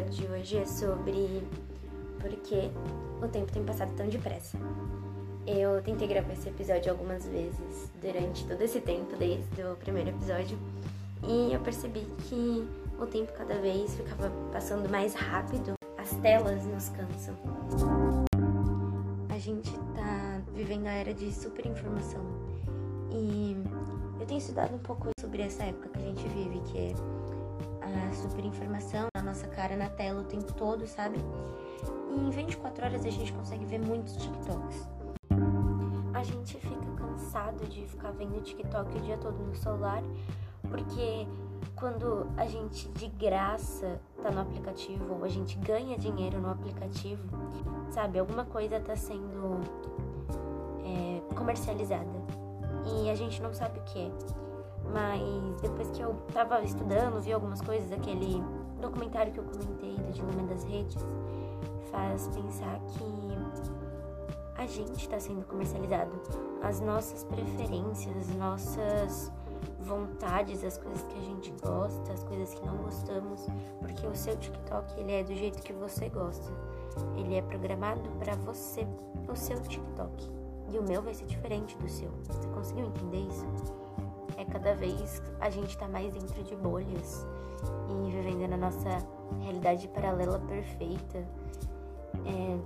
de hoje é sobre por que o tempo tem passado tão depressa. Eu tentei gravar esse episódio algumas vezes durante todo esse tempo, desde o primeiro episódio, e eu percebi que o tempo cada vez ficava passando mais rápido, as telas nos cansam. A gente tá vivendo a era de super informação e eu tenho estudado um pouco sobre essa época que a gente vive, que é a super informação na nossa cara, na tela o tempo todo, sabe? E em 24 horas a gente consegue ver muitos TikToks. A gente fica cansado de ficar vendo TikTok o dia todo no celular, porque quando a gente de graça tá no aplicativo ou a gente ganha dinheiro no aplicativo, sabe? Alguma coisa tá sendo é, comercializada e a gente não sabe o que é. Mas depois que eu tava estudando, vi algumas coisas, aquele documentário que eu comentei do Dilema das Redes, faz pensar que a gente está sendo comercializado. As nossas preferências, as nossas vontades, as coisas que a gente gosta, as coisas que não gostamos, porque o seu TikTok ele é do jeito que você gosta. Ele é programado para você, o seu TikTok. E o meu vai ser diferente do seu. Você conseguiu entender isso? É cada vez a gente tá mais dentro de bolhas e vivendo na nossa realidade paralela perfeita. É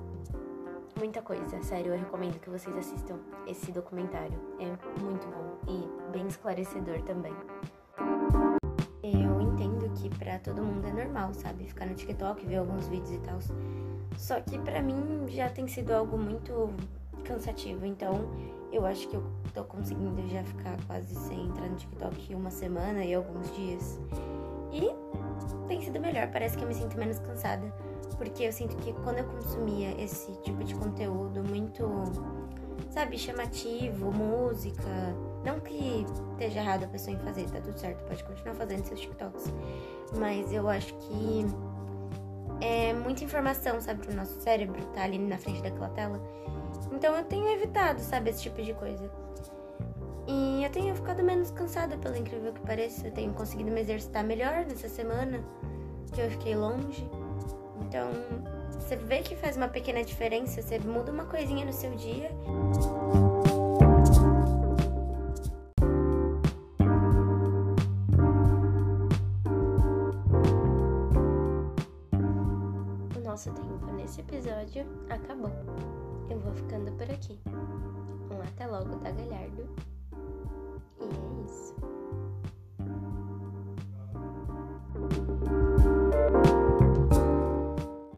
muita coisa, sério, eu recomendo que vocês assistam esse documentário. É muito bom e bem esclarecedor também. Eu entendo que para todo mundo é normal, sabe? Ficar no TikTok, ver alguns vídeos e tal. Só que para mim já tem sido algo muito cansativo. Então, eu acho que eu tô conseguindo já ficar quase sem entrar no TikTok uma semana e alguns dias. E tem sido melhor, parece que eu me sinto menos cansada. Porque eu sinto que quando eu consumia esse tipo de conteúdo muito, sabe, chamativo, música. Não que esteja errado a pessoa em fazer, tá tudo certo, pode continuar fazendo seus TikToks. Mas eu acho que é muita informação, sabe, pro nosso cérebro tá ali na frente daquela tela. Então eu tenho evitado, sabe, esse tipo de coisa. E eu tenho ficado menos cansada, pelo incrível que pareça. Eu tenho conseguido me exercitar melhor nessa semana que eu fiquei longe. Então, você vê que faz uma pequena diferença, você muda uma coisinha no seu dia. O nosso tempo nesse episódio acabou. Eu vou ficando por aqui. Um até logo, tá, Galhardo?